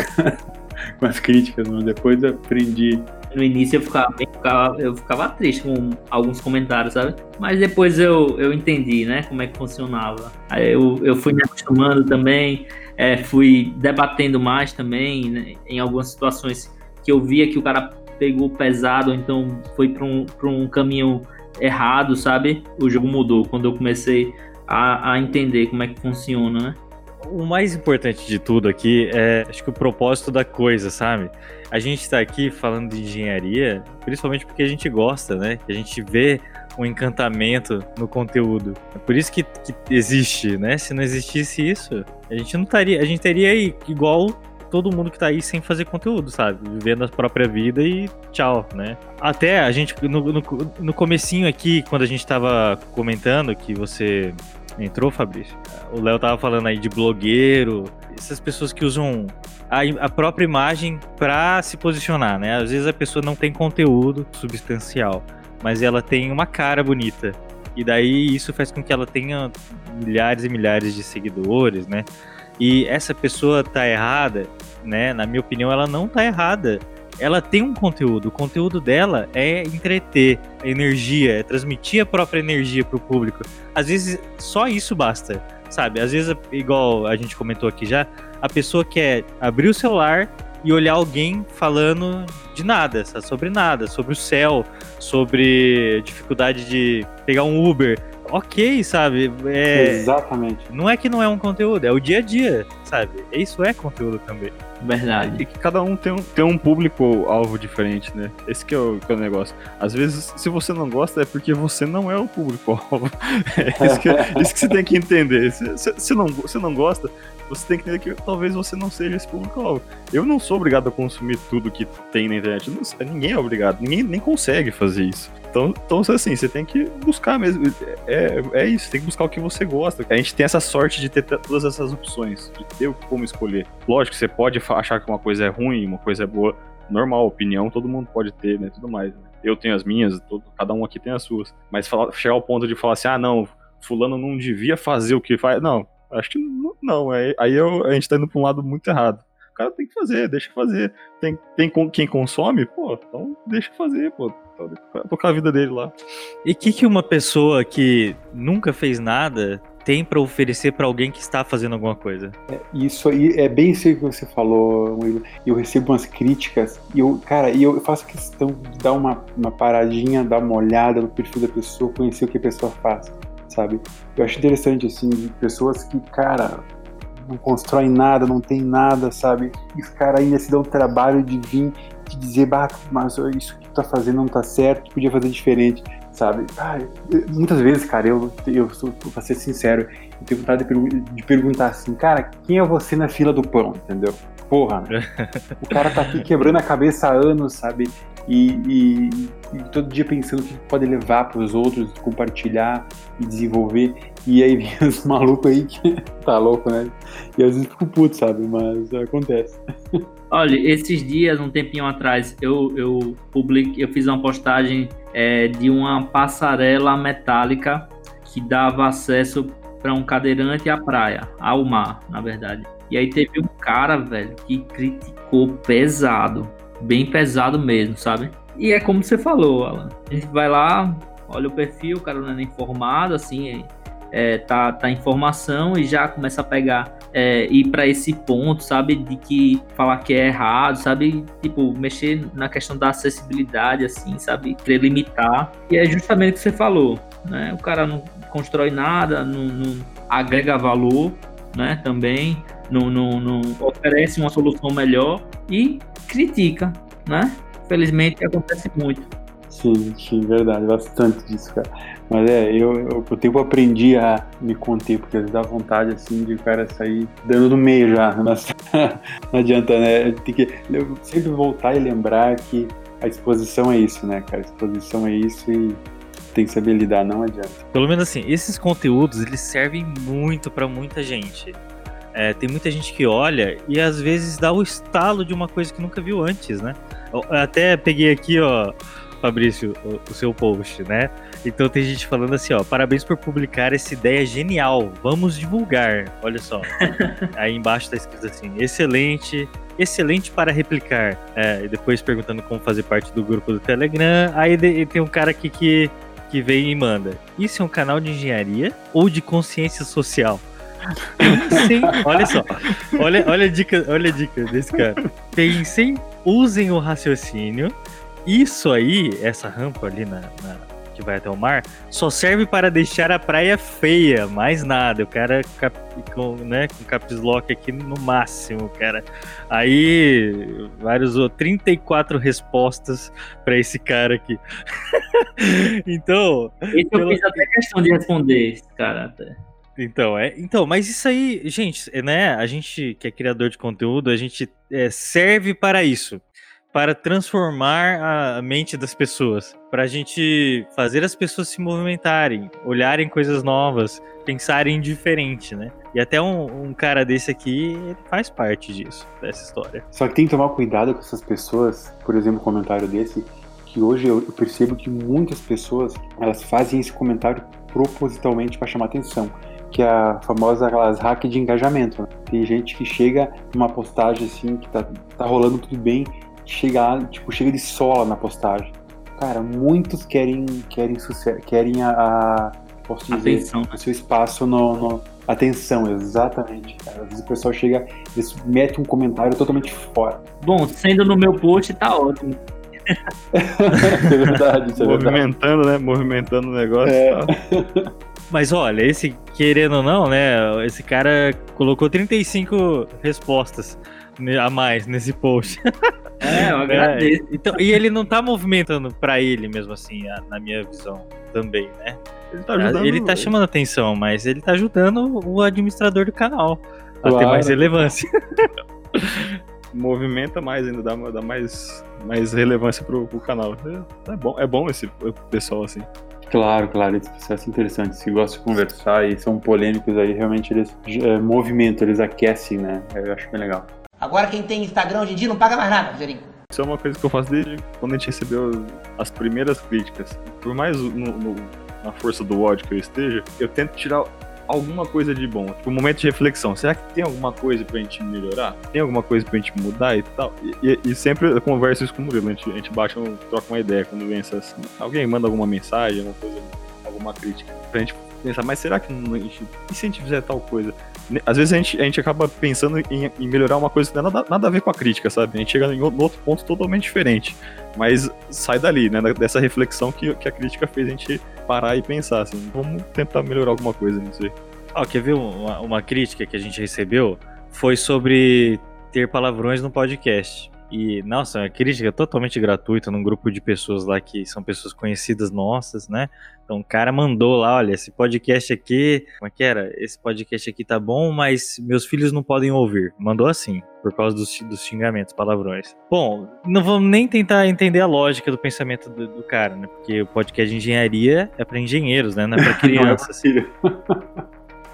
(laughs) com as críticas, mas depois aprendi. No início eu ficava, bem- ficava- eu ficava triste com alguns comentários, sabe? Mas depois eu, eu entendi, né, como é que funcionava. Aí eu, eu fui me acostumando também, é, fui debatendo mais também, né, em algumas situações que eu via que o cara pegou pesado, então foi para um, um caminho errado, sabe? O jogo mudou quando eu comecei a, a entender como é que funciona, né? O mais importante de tudo aqui é, acho que o propósito da coisa, sabe? A gente tá aqui falando de engenharia, principalmente porque a gente gosta, né? A gente vê um encantamento no conteúdo. É por isso que, que existe, né? Se não existisse isso, a gente não estaria, a gente teria igual todo mundo que tá aí sem fazer conteúdo, sabe? Vivendo a própria vida e tchau, né? Até a gente, no, no, no comecinho aqui, quando a gente tava comentando que você entrou, Fabrício, o Léo tava falando aí de blogueiro, essas pessoas que usam a, a própria imagem pra se posicionar, né? Às vezes a pessoa não tem conteúdo substancial, mas ela tem uma cara bonita. E daí isso faz com que ela tenha milhares e milhares de seguidores, né? E essa pessoa tá errada, né? Na minha opinião, ela não tá errada. Ela tem um conteúdo. O conteúdo dela é entreter, é energia, é transmitir a própria energia pro público. Às vezes só isso basta, sabe? Às vezes, igual a gente comentou aqui já, a pessoa quer abrir o celular e olhar alguém falando de nada, sabe? sobre nada, sobre o céu, sobre dificuldade de pegar um Uber. Ok, sabe? É, Exatamente. não é que não é um conteúdo, é o dia a dia, sabe? Isso é conteúdo também. Verdade. E que cada um tem um, tem um público-alvo diferente, né? Esse que é, o, que é o negócio. Às vezes, se você não gosta, é porque você não é o público-alvo. (laughs) É isso, que, isso que você tem que entender. Se, se, se, não, se não gosta, você tem que entender que talvez você não seja esse público-alvo. Eu não sou obrigado a consumir tudo que tem na internet. Não, ninguém é obrigado. Ninguém nem consegue fazer isso. Então, então, assim, você tem que buscar mesmo. É, é isso, tem que buscar o que você gosta. A gente tem essa sorte de ter todas essas opções, de ter como escolher. Lógico, você pode achar que uma coisa é ruim, uma coisa é boa. Normal, opinião todo mundo pode ter, né? Tudo mais. Né? Eu tenho as minhas, todo, cada um aqui tem as suas. Mas falar, chegar ao ponto de falar assim, ah, não, fulano não devia fazer o que faz. Não, acho que não. não aí eu, a gente tá indo pra um lado muito errado o cara tem que fazer, deixa fazer. Tem, tem quem consome, pô, então deixa fazer, pô. Tocar a vida dele lá. E o que, que uma pessoa que nunca fez nada tem para oferecer para alguém que está fazendo alguma coisa? É, isso aí é bem isso que você falou, Will. Eu recebo umas críticas e eu, cara, e eu faço questão de dar uma, uma paradinha, dar uma olhada no perfil da pessoa, conhecer o que a pessoa faz, sabe? Eu acho interessante, assim, pessoas que, cara, não constroem nada, não tem nada, sabe? E os caras ainda se dão o trabalho de vir te dizer, bah, mas isso que tu tá fazendo não tá certo, tu podia fazer diferente, sabe? Ah, muitas vezes, cara, eu, eu sou, pra ser sincero, eu tenho vontade de, pergu de perguntar assim, cara, quem é você na fila do pão, entendeu? Porra, (laughs) o cara tá aqui quebrando a cabeça há anos, sabe? E, e, e todo dia pensando o que pode levar para os outros, compartilhar e desenvolver. E aí vem (laughs) os malucos aí que (laughs) tá louco, né? E às vezes fico puto, sabe? Mas acontece. Olha, esses dias, um tempinho atrás, eu, eu publiquei, eu fiz uma postagem é, de uma passarela metálica que dava acesso para um cadeirante à praia, ao mar, na verdade. E aí teve um cara, velho, que criticou pesado, bem pesado mesmo, sabe? E é como você falou, Alan. A gente vai lá, olha o perfil, o cara não é nem informado, assim, é, tá, tá informação e já começa a pegar é, ir para esse ponto, sabe, de que falar que é errado, sabe, tipo, mexer na questão da acessibilidade, assim, sabe, querer limitar. E é justamente o que você falou, né? O cara não constrói nada, não, não agrega valor, né, também, não, não, não oferece uma solução melhor e critica, né? Felizmente acontece muito. Sim, sim, verdade, bastante disso, cara. Mas é, eu, eu com o tempo aprendi a me conter, porque às vezes dá vontade assim de o cara sair dando no meio já. (laughs) Mas não adianta, né? Tem que sempre voltar e lembrar que a exposição é isso, né, cara? A exposição é isso e tem que saber lidar, não adianta. Pelo menos assim, esses conteúdos eles servem muito para muita gente. É, tem muita gente que olha e às vezes dá o estalo de uma coisa que nunca viu antes, né? Eu até peguei aqui, ó, Fabrício, o, o, seu post, né? Então tem gente falando assim, ó, parabéns por publicar essa ideia genial, vamos divulgar. Olha só. (laughs) Aí embaixo tá escrito assim, excelente, excelente para replicar. É, e depois perguntando como fazer parte do grupo do Telegram. Aí de, tem um cara aqui que, que vem e manda. Isso é um canal de engenharia ou de consciência social? Pensem, olha só, olha, olha, a dica, olha a dica desse cara. Pensem, usem o raciocínio. Isso aí, essa rampa ali na, na que vai até o mar, só serve para deixar a praia feia, mais nada. O cara cap, com, né, com caps lock aqui no máximo, cara. Aí, vários 34 respostas para esse cara aqui. (laughs) então. Esse eu fiz até questão de responder, esse cara até. Então, é, então, mas isso aí, gente, né? A gente que é criador de conteúdo, a gente é, serve para isso, para transformar a mente das pessoas, para a gente fazer as pessoas se movimentarem, olharem coisas novas, pensarem diferente, né? E até um, um cara desse aqui faz parte disso, dessa história. Só que tem que tomar cuidado com essas pessoas, por exemplo, um comentário desse, que hoje eu percebo que muitas pessoas elas fazem esse comentário propositalmente para chamar atenção que é a famosa aquelas hack de engajamento. Né? Tem gente que chega numa postagem assim, que tá, tá rolando tudo bem, chega tipo, chega de sola na postagem. Cara, muitos querem querem querem a, a posso dizer, atenção. o seu espaço no, no, atenção, exatamente. Cara. Às vezes o pessoal chega, eles metem um comentário totalmente fora. Bom, sendo no meu post tá ótimo. (laughs) é verdade, isso é (laughs) Movimentando, verdade. né? Movimentando o negócio. É. Tá. (laughs) Mas olha, esse, querendo ou não, né? Esse cara colocou 35 respostas. a mais nesse post. (laughs) É, eu É, agradeço. então, e ele não tá movimentando pra ele mesmo assim, na minha visão também, né? Ele tá ajudando. ele tá chamando atenção, mas ele tá ajudando o administrador do canal a ter Claro. mais relevância. (laughs) Movimenta mais ainda, dá, dá mais, mais relevância pro, pro canal. É, é bom, é bom esse pessoal assim. Claro, claro, esses pessoas são interessantes, que gostam de conversar e são polêmicos aí, realmente eles é, movimentam, eles aquecem, né? Eu acho bem legal. Agora quem tem Instagram hoje em dia não paga mais nada, Rogerinho. Isso é uma coisa que eu faço desde quando a gente recebeu as primeiras críticas. Por mais no- no- na força do ódio que eu esteja, eu tento tirar alguma coisa de bom. Tipo, um momento de reflexão. Será que tem alguma coisa pra gente melhorar? Tem alguma coisa pra gente mudar e tal? E, e- e sempre eu converso isso com o Murilo. A gente, a gente baixa, troca uma ideia quando vem essas... Alguém manda alguma mensagem, alguma coisa, alguma crítica. Pra gente pensar, mas será que não, a gente, e se a gente fizer tal coisa? Às vezes a gente, a gente acaba pensando em, em melhorar uma coisa que não tem nada, nada a ver com a crítica, sabe? A gente chega em outro ponto totalmente diferente. Mas sai dali, né? Dessa reflexão que, que a crítica fez a gente parar e pensar, assim, vamos tentar melhorar alguma coisa nisso aí. Ó, quer ver uma, uma crítica que a gente recebeu? Foi sobre ter palavrões no podcast. E, nossa, é uma crítica totalmente gratuita num grupo de pessoas lá que são pessoas conhecidas nossas, né? Então o cara mandou lá, olha, esse podcast aqui, como é que era? Esse podcast aqui tá bom, mas meus filhos não podem ouvir. Mandou assim, por causa dos, dos xingamentos, palavrões. Bom, não vamos nem tentar entender a lógica do pensamento do, do cara, né? Porque o podcast de engenharia é para engenheiros, né? Não é pra (laughs) crianças.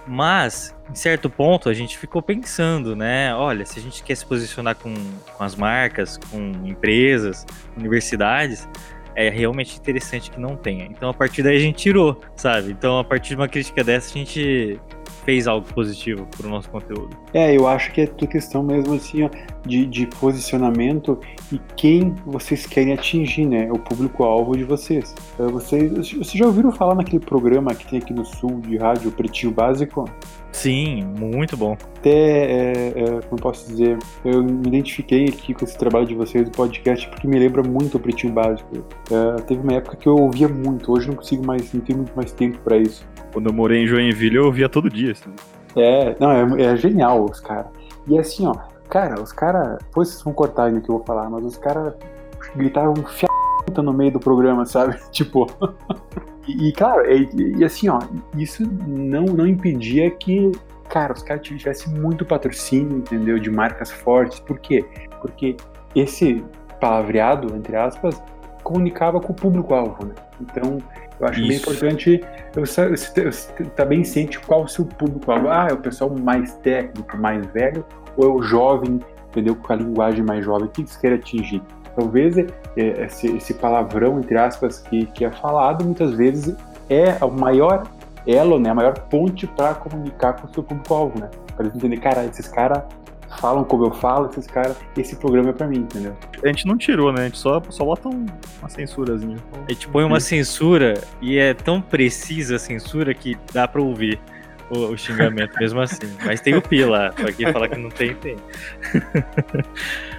Mas, em certo ponto, a gente ficou pensando, né? Olha, se a gente quer se posicionar com, com as marcas, com empresas, universidades, é realmente interessante que não tenha. Então, a partir daí, a gente tirou, sabe? Então, a partir de uma crítica dessa, a gente fez algo positivo pro nosso conteúdo. É, eu acho que é tudo questão mesmo assim, ó, de, de posicionamento e quem vocês querem atingir, né? O público-alvo de vocês. Eh, Vocês, vocês já ouviram falar naquele programa que tem aqui no sul de rádio, o Pretinho Básico? Sim, muito bom. Até, é, é, como eu posso dizer, eu me identifiquei aqui com esse trabalho de vocês do podcast porque me lembra muito o Pretinho Básico. É, teve uma época que eu ouvia muito, hoje não consigo mais, não tenho muito mais tempo pra isso. Quando eu morei em Joinville, eu ouvia todo dia. Assim. É, não, é, é genial os caras. E assim, ó, cara, os caras. Depois vocês vão cortar ainda que eu vou falar, mas os caras gritavam fia no meio do programa, sabe? (laughs) Tipo. E, e, claro, e, e assim, ó, isso não, não impedia que, cara, os caras tivessem muito patrocínio, entendeu? De marcas fortes. Por quê? Porque esse palavreado, entre aspas, comunicava com o público-alvo, né? Então, eu acho bem Isso. importante eu, sa- eu sa- tá bem ciente qual o seu público-alvo. Ah, é o pessoal mais técnico, mais velho, ou é o jovem, entendeu? Com a linguagem mais jovem, o que você quer atingir? Talvez é, esse, esse palavrão, entre aspas, que, que é falado, muitas vezes é o maior elo, né? A maior ponte para comunicar com o seu público-alvo, né? Para eles entenderem, cara, esses caras falam como eu falo, esses caras, esse programa é para mim, entendeu? A gente não tirou, né? A gente só, só bota um- uma censurazinha. A gente põe uma censura e é tão precisa a censura que dá pra ouvir o, o xingamento mesmo assim. Mas tem o pi lá, pra quem falar que não tem, tem. (laughs)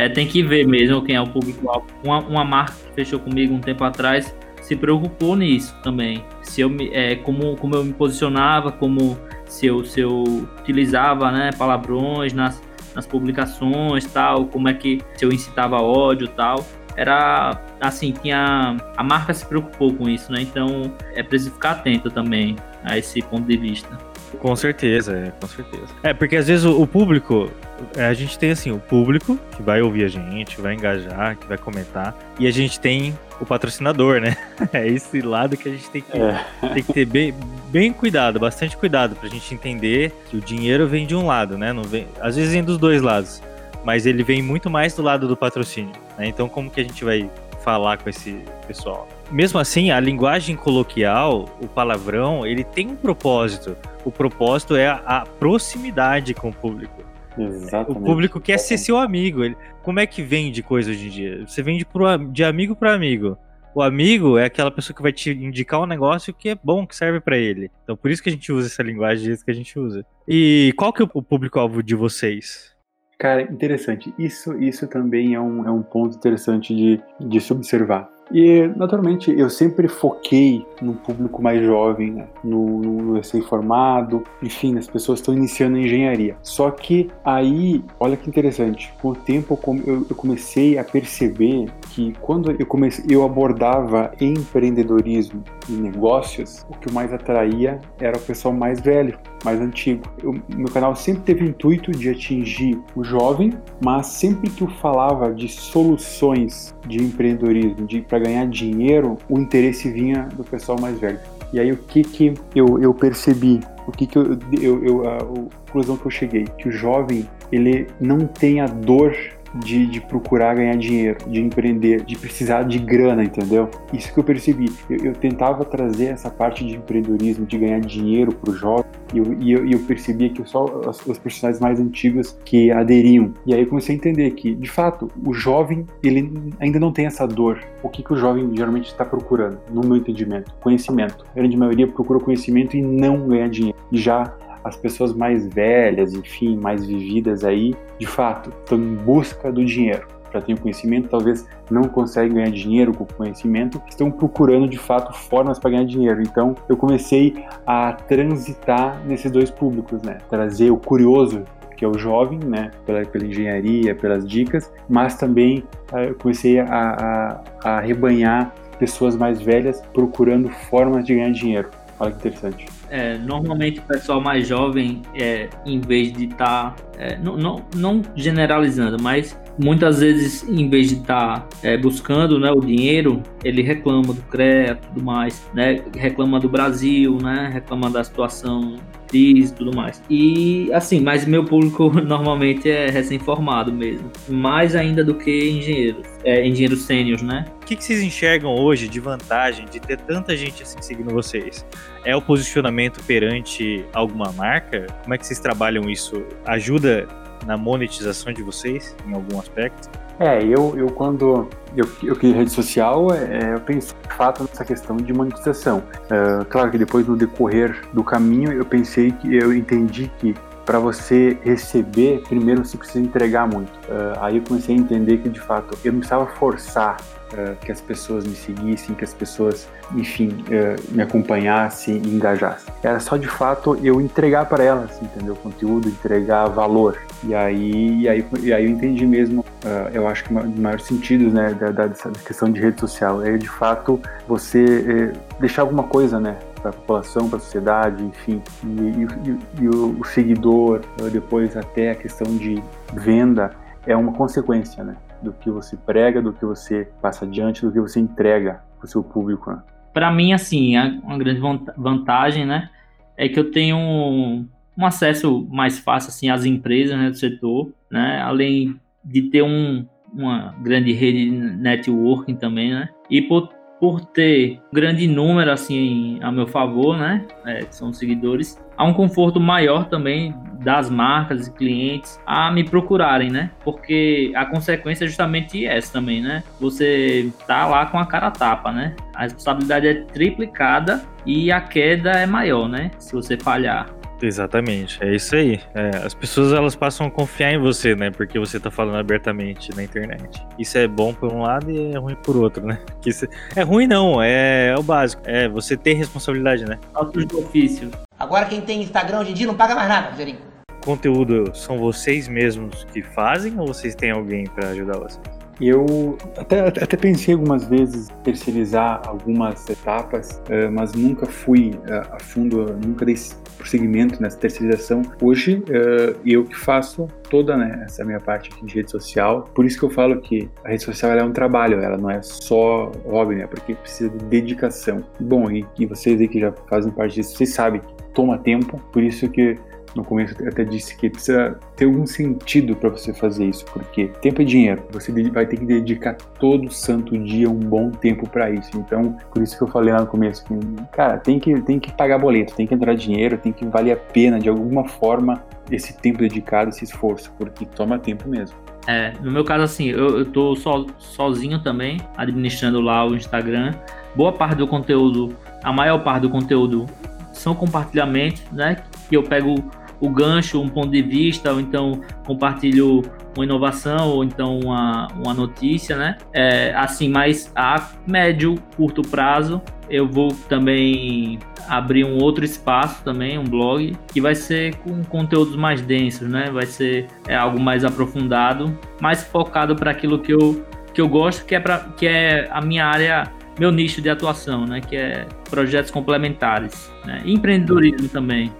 É, tem que ver mesmo quem é o público-alvo. Uma, uma marca que fechou comigo um tempo atrás se preocupou nisso também. Se eu me, é, como, como eu me posicionava, como se eu, se eu utilizava né, palavrões nas, nas publicações tal, como é que se eu incitava ódio tal. Era assim, tinha. A marca se preocupou com isso, né? Então é preciso ficar atento também a esse ponto de vista. Com certeza, é, com certeza. É, porque às vezes o, o público, é, a gente tem assim, o público que vai ouvir a gente, vai engajar, que vai comentar, e a gente tem o patrocinador, né? (laughs) É esse lado que a gente tem que, É. tem que ter bem, bem cuidado, bastante cuidado, pra gente entender que o dinheiro vem de um lado, né? Não vem, às vezes vem dos dois lados, mas ele vem muito mais do lado do patrocínio, né? Então como que a gente vai falar com esse pessoal? Mesmo assim, a linguagem coloquial, o palavrão, ele tem um propósito. O propósito é a, a proximidade com o público. O Exatamente. público quer ser seu amigo. Ele, como é que vende coisa hoje em dia? Você vende pro, de amigo para amigo. O amigo é aquela pessoa que vai te indicar um negócio que é bom, que serve para ele. Então por isso que a gente usa essa linguagem do jeito que a gente usa. E qual que é o público-alvo de vocês? Cara, interessante. Isso, isso também é um, é um ponto interessante de, de se observar. E, naturalmente, eu sempre foquei no público mais jovem, né? no, no recém-formado, enfim, as pessoas estão iniciando a engenharia. Só que aí, olha que interessante, com o tempo eu, eu comecei a perceber que quando eu comecei, eu abordava empreendedorismo e negócios, o que mais atraía era o pessoal mais velho, mais antigo. Eu, meu canal sempre teve o intuito de atingir o jovem, mas sempre que eu falava de soluções de empreendedorismo, de para ganhar dinheiro, o interesse vinha do pessoal mais velho. E aí o que que eu, eu percebi? O que que eu, eu, eu a, a conclusão que eu cheguei? Que o jovem ele não tem a dor de, de, procurar ganhar dinheiro, de empreender, de precisar de grana, entendeu? Isso que eu percebi. Eu, eu tentava trazer essa parte de empreendedorismo, de ganhar dinheiro para o jovem, e eu, e eu, eu, percebia que só os, os personagens mais antigos que aderiam. E aí eu comecei a entender que, de fato, o jovem ele ainda não tem essa dor. O que, que o jovem geralmente está procurando, no meu entendimento? Conhecimento. A grande maioria procura conhecimento e não ganhar dinheiro. Já as pessoas mais velhas, enfim, mais vividas aí, de fato, estão em busca do dinheiro. Já têm conhecimento, talvez não conseguem ganhar dinheiro com o conhecimento, estão procurando de fato formas para ganhar dinheiro. Então eu comecei a transitar nesses dois públicos, né? Trazer o curioso que é o jovem, né, pela, pela engenharia, pelas dicas, mas também uh, eu comecei a, a, a rebanhar pessoas mais velhas procurando formas de ganhar dinheiro. Olha que interessante. É, normalmente o pessoal mais jovem, é, em vez de estar, tá, é, não, não, não, generalizando, mas muitas vezes, em vez de estar tá, é, buscando né, o dinheiro, ele reclama do crédito tudo mais, né, reclama do Brasil, né, reclama da situação e tudo mais. E assim, mas meu público (laughs) normalmente é recém-formado mesmo, mais ainda do que engenheiros, é, engenheiros sênios, né? O que, que vocês enxergam hoje de vantagem de ter tanta gente assim seguindo vocês? É o posicionamento perante alguma marca? Como é que vocês trabalham isso? Ajuda na monetização de vocês em algum aspecto? É, eu, eu quando eu, eu criei rede social, é, eu pensei de fato nessa questão de monetização. É, claro que depois no decorrer do caminho eu pensei que eu entendi que para você receber, primeiro você precisa entregar muito. Uh, aí eu comecei a entender que de fato eu não precisava forçar uh, que as pessoas me seguissem, que as pessoas, enfim, uh, me acompanhassem e engajassem. Era só de fato eu entregar para elas, entendeu? Conteúdo, entregar valor. E aí, e aí, e aí eu entendi mesmo, eu acho que o maior sentido né, da, da, dessa questão de rede social é de fato você eh, deixar alguma coisa, né? Para a população, para a sociedade, enfim, e, e, e o, o, seguidor, depois até a questão de venda, é uma consequência, né? Do que você prega, do que você passa adiante, do que você entrega para o seu público. Né? Para mim, assim, uma grande vantagem, né, é que eu tenho um, um acesso mais fácil, assim, às empresas né, do setor, né, além de ter um, uma grande rede de networking também, né, e por por ter um grande número assim a meu favor, né, é, que são seguidores, há um conforto maior também das marcas e clientes a me procurarem, né? Porque a consequência é justamente essa também, né? Você tá lá com a cara tapa, né? A responsabilidade é triplicada e a queda é maior, né? Se você falhar. Exatamente, é isso aí. É, as pessoas elas passam a confiar em você, né? Porque você tá falando abertamente na internet. Isso é bom por um lado e é ruim por outro, né? (laughs) Que isso... É ruim não, é, é o básico. É você ter responsabilidade, né? Autos do ofício. Agora quem tem Instagram hoje em dia não paga mais nada, Rogerinho. Conteúdo são vocês mesmos que fazem ou vocês têm alguém para ajudar vocês? Eu até, até pensei algumas vezes terceirizar algumas etapas, uh, mas nunca fui uh, a fundo, nunca dei prosseguimento nessa terceirização. Hoje, uh, eu que faço toda né, essa minha parte aqui de rede social. Por isso que eu falo que a rede social é um trabalho, ela não é só hobby, né? Porque precisa de dedicação. Bom, e, e vocês aí que já fazem parte disso, vocês sabem que toma tempo, por isso que no começo até disse que precisa ter algum sentido para você fazer isso, porque tempo é dinheiro. Você vai ter que dedicar todo santo dia um bom tempo para isso. Então, por isso que eu falei lá no começo que, cara, tem que, tem que pagar boleto, tem que entrar dinheiro, tem que valer a pena de alguma forma esse tempo dedicado, esse esforço, porque toma tempo mesmo. É, no meu caso, assim, eu, eu tô so, sozinho também, administrando lá o Instagram. Boa parte do conteúdo, a maior parte do conteúdo são compartilhamentos, né? Que eu pego o gancho, um ponto de vista, ou então compartilho uma inovação, ou então uma, uma notícia, né? É, assim, mas a médio, curto prazo, eu vou também abrir um outro espaço também, um blog, que vai ser com conteúdos mais densos, né? Vai ser é, algo mais aprofundado, mais focado para aquilo que eu, que eu gosto, que é, pra, que é a minha área meu nicho de atuação, né? Que é projetos complementares, né? Empreendedorismo também.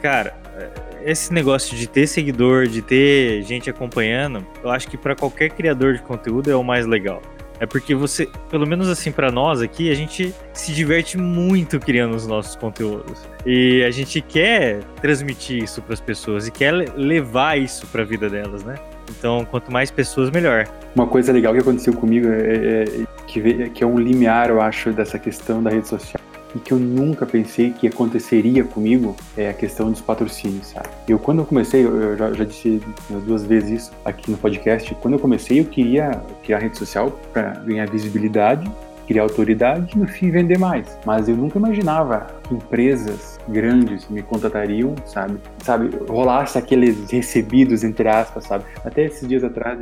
Cara, esse negócio de ter seguidor, de ter gente acompanhando, eu acho que para qualquer criador de conteúdo é o mais legal. É porque você, pelo menos assim para nós aqui, a gente se diverte muito criando os nossos conteúdos. E a gente quer transmitir isso para as pessoas e quer levar isso para a vida delas, né? Então, quanto mais pessoas, melhor. Uma coisa legal que aconteceu comigo é, é que, que é um limiar, eu acho, dessa questão da rede social e que eu nunca pensei que aconteceria comigo é a questão dos patrocínios, sabe? Eu, quando eu comecei, eu já, já disse duas vezes isso aqui no podcast, quando eu comecei eu queria criar rede social para ganhar visibilidade, criar autoridade e no fim vender mais. Mas eu nunca imaginava que empresas grandes me contatariam, sabe? Sabe, rolasse aqueles recebidos, entre aspas, sabe? Até esses dias atrás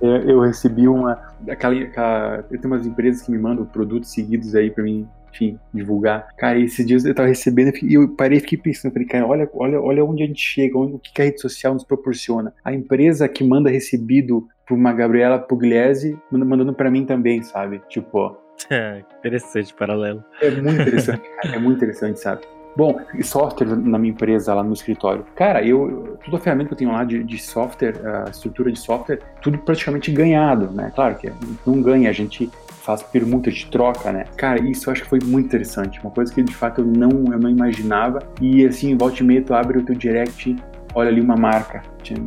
eu recebi uma. Aquela, aquela, eu tenho umas empresas que me mandam produtos seguidos aí para mim enfim, divulgar. Cara, esses dias eu tava recebendo e eu parei e fiquei pensando, falei, cara, olha, olha, olha onde a gente chega, onde, o que a rede social nos proporciona. A empresa que manda recebido por uma Gabriela Pugliese, mandando para mim também, sabe? Tipo, (laughs) é, interessante paralelo. É muito interessante, cara, é muito interessante, sabe? Bom, software na minha empresa, lá no escritório. Cara, eu, toda a ferramenta que eu tenho lá de, de software, a estrutura de software, tudo praticamente ganhado, né? Claro que não ganha, a gente faz permuta de troca, né? Cara, isso eu acho que foi muito interessante. Uma coisa que de fato eu não, eu não imaginava. E assim, volta e meia, tu abre o teu direct, olha ali uma marca,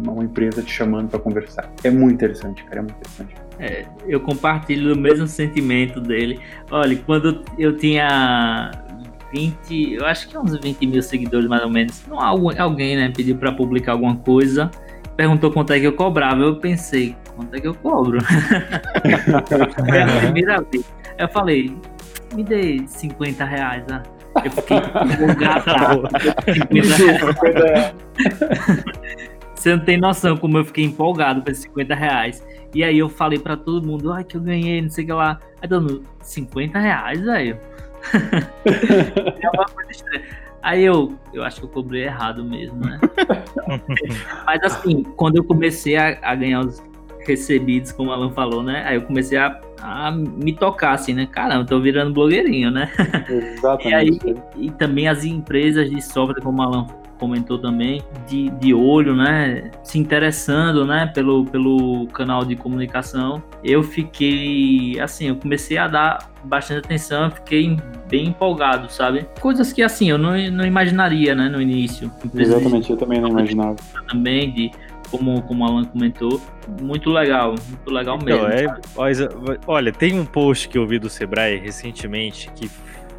uma empresa te chamando para conversar. É muito interessante, cara, é muito interessante. É, eu compartilho o mesmo sentimento dele. Olha, quando eu tinha 20, eu acho que uns 20 mil seguidores mais ou menos, não, alguém né, pediu para publicar alguma coisa perguntou quanto é que eu cobrava. Eu pensei, quanto é que eu cobro? (laughs) Foi a primeira vez. Eu falei, me dê 50 reais, né? Eu fiquei empolgado. 50 reais. Você não tem noção como eu fiquei empolgado com esses 50 reais. E aí eu falei pra todo mundo, ai, que eu ganhei, não sei o que lá. Aí mundo, 50 reais, velho. (laughs) é uma coisa estranha. Aí eu, eu acho que eu cobrei errado mesmo, né? (laughs) Mas assim, quando eu comecei a, a, ganhar os recebidos, como o Alan falou, né? Aí eu comecei a, a me tocar assim, né? Caramba, tô virando blogueirinho, né? Exatamente. (laughs) e aí, e também as empresas de software, como o Alan comentou também, de, de olho, né? Se interessando, né? Pelo, pelo canal de comunicação. Eu fiquei, assim, eu comecei a dar bastante atenção, fiquei bem empolgado, sabe? Coisas que, assim, eu não, não imaginaria, né? No início. Exatamente, eu também não imaginava. Também de como, como o Alan comentou, muito legal, muito legal então, mesmo. É, olha, tem um post que eu vi do Sebrae recentemente que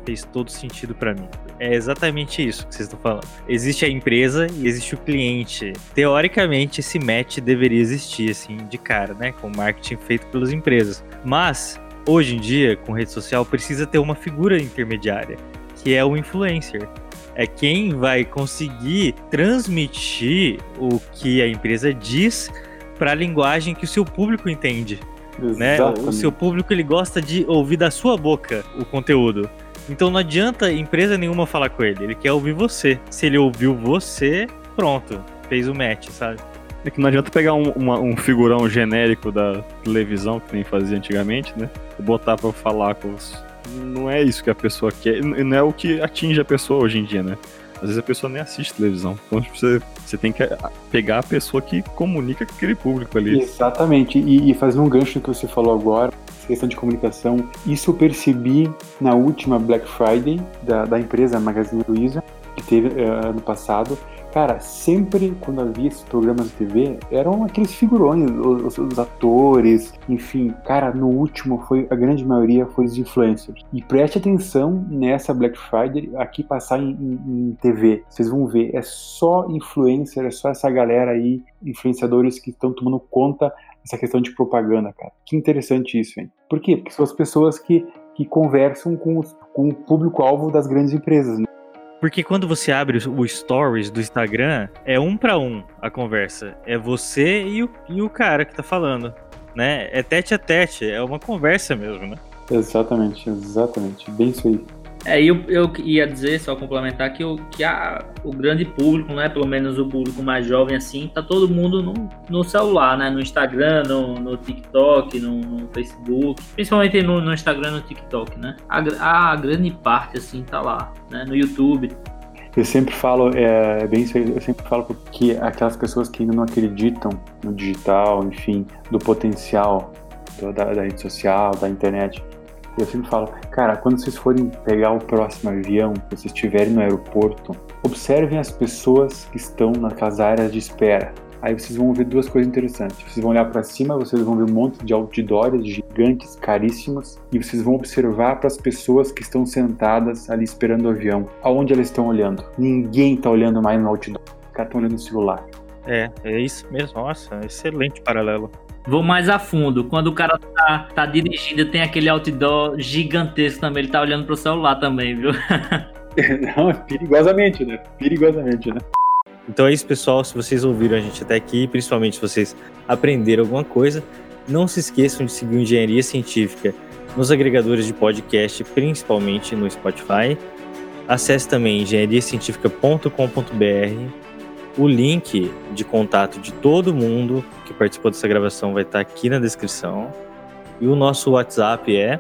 fez todo sentido para mim. É exatamente isso que vocês estão falando. Existe a empresa e existe o cliente. Teoricamente, esse match deveria existir, assim, de cara, né? Com marketing feito pelas empresas. Mas, hoje em dia, com rede social, precisa ter uma figura intermediária, que é o influencer. É quem vai conseguir transmitir o que a empresa diz para a linguagem que o seu público entende. Né? O seu público ele gosta de ouvir da sua boca o conteúdo. Então não adianta empresa nenhuma falar com ele, ele quer ouvir você. Se ele ouviu você, pronto, fez o match, sabe? É que não adianta pegar um, uma, um figurão genérico da televisão, que nem fazia antigamente, né? E botar pra falar com os. Não é isso que a pessoa quer, não é o que atinge a pessoa hoje em dia, né? Às vezes a pessoa nem assiste televisão. Então tipo, você, você tem que pegar a pessoa que comunica com aquele público ali. Exatamente. E, e fazendo um gancho que você falou agora, questão de comunicação. Isso eu percebi na última Black Friday da, da empresa Magazine Luiza, que teve uh, ano passado. Cara, sempre quando havia esses programas de TV, eram aqueles figurões, os, os, atores, enfim. Cara, no último foi a grande maioria foi os influencers. E preste atenção nessa Black Friday aqui passar em, em, em TV. Vocês vão ver, é só influencer, é só essa galera aí, influenciadores que estão tomando conta essa questão de propaganda, cara. Que interessante isso, hein? Por quê? Porque são as pessoas que, que conversam com, os, com o público-alvo das grandes empresas, né? Porque quando você abre o stories do Instagram, é um para um a conversa. É você e o, e o cara que tá falando, né? É tete a tete, é uma conversa mesmo, né? Exatamente, exatamente. Bem isso aí. É, eu, eu ia dizer, só complementar, que, o, que a, o grande público, né, pelo menos o público mais jovem, assim, tá todo mundo no, no celular, né, no Instagram, no, no TikTok, no, no Facebook, principalmente no, no Instagram e no TikTok, né, a, a grande parte, assim, tá lá, né, no YouTube. Eu sempre falo, é, é bem isso eu sempre falo que aquelas pessoas que ainda não acreditam no digital, enfim, do potencial da, da rede social, da internet, eu sempre falo, cara, quando vocês forem pegar o próximo avião, que vocês estiverem no aeroporto, observem as pessoas que estão naquelas áreas de espera. Aí vocês vão ver duas coisas interessantes. Vocês vão olhar para cima, vocês vão ver um monte de outdoors gigantes, caríssimos, e vocês vão observar para as pessoas que estão sentadas ali esperando o avião. Aonde elas estão olhando? Ninguém está olhando mais no outdoor. Os caras estão olhando no celular. É, é isso mesmo. Nossa, excelente paralelo. Vou mais a fundo. Quando o cara tá, tá dirigindo, tem aquele outdoor gigantesco também. Ele tá olhando pro celular também, viu? (laughs) Não, perigosamente, né? Perigosamente, né? Então é isso, pessoal. Se vocês ouviram a gente até aqui, principalmente se vocês aprenderam alguma coisa, não se esqueçam de seguir o Engenharia Científica nos agregadores de podcast, principalmente no Spotify. Acesse também engenhariacientifica.com.br o link de contato de todo mundo que participou dessa gravação vai estar aqui na descrição. E o nosso WhatsApp é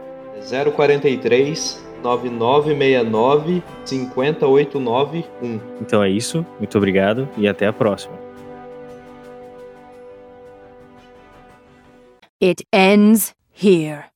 043 9969 50891. Então é isso, muito obrigado e até a próxima. It ends here.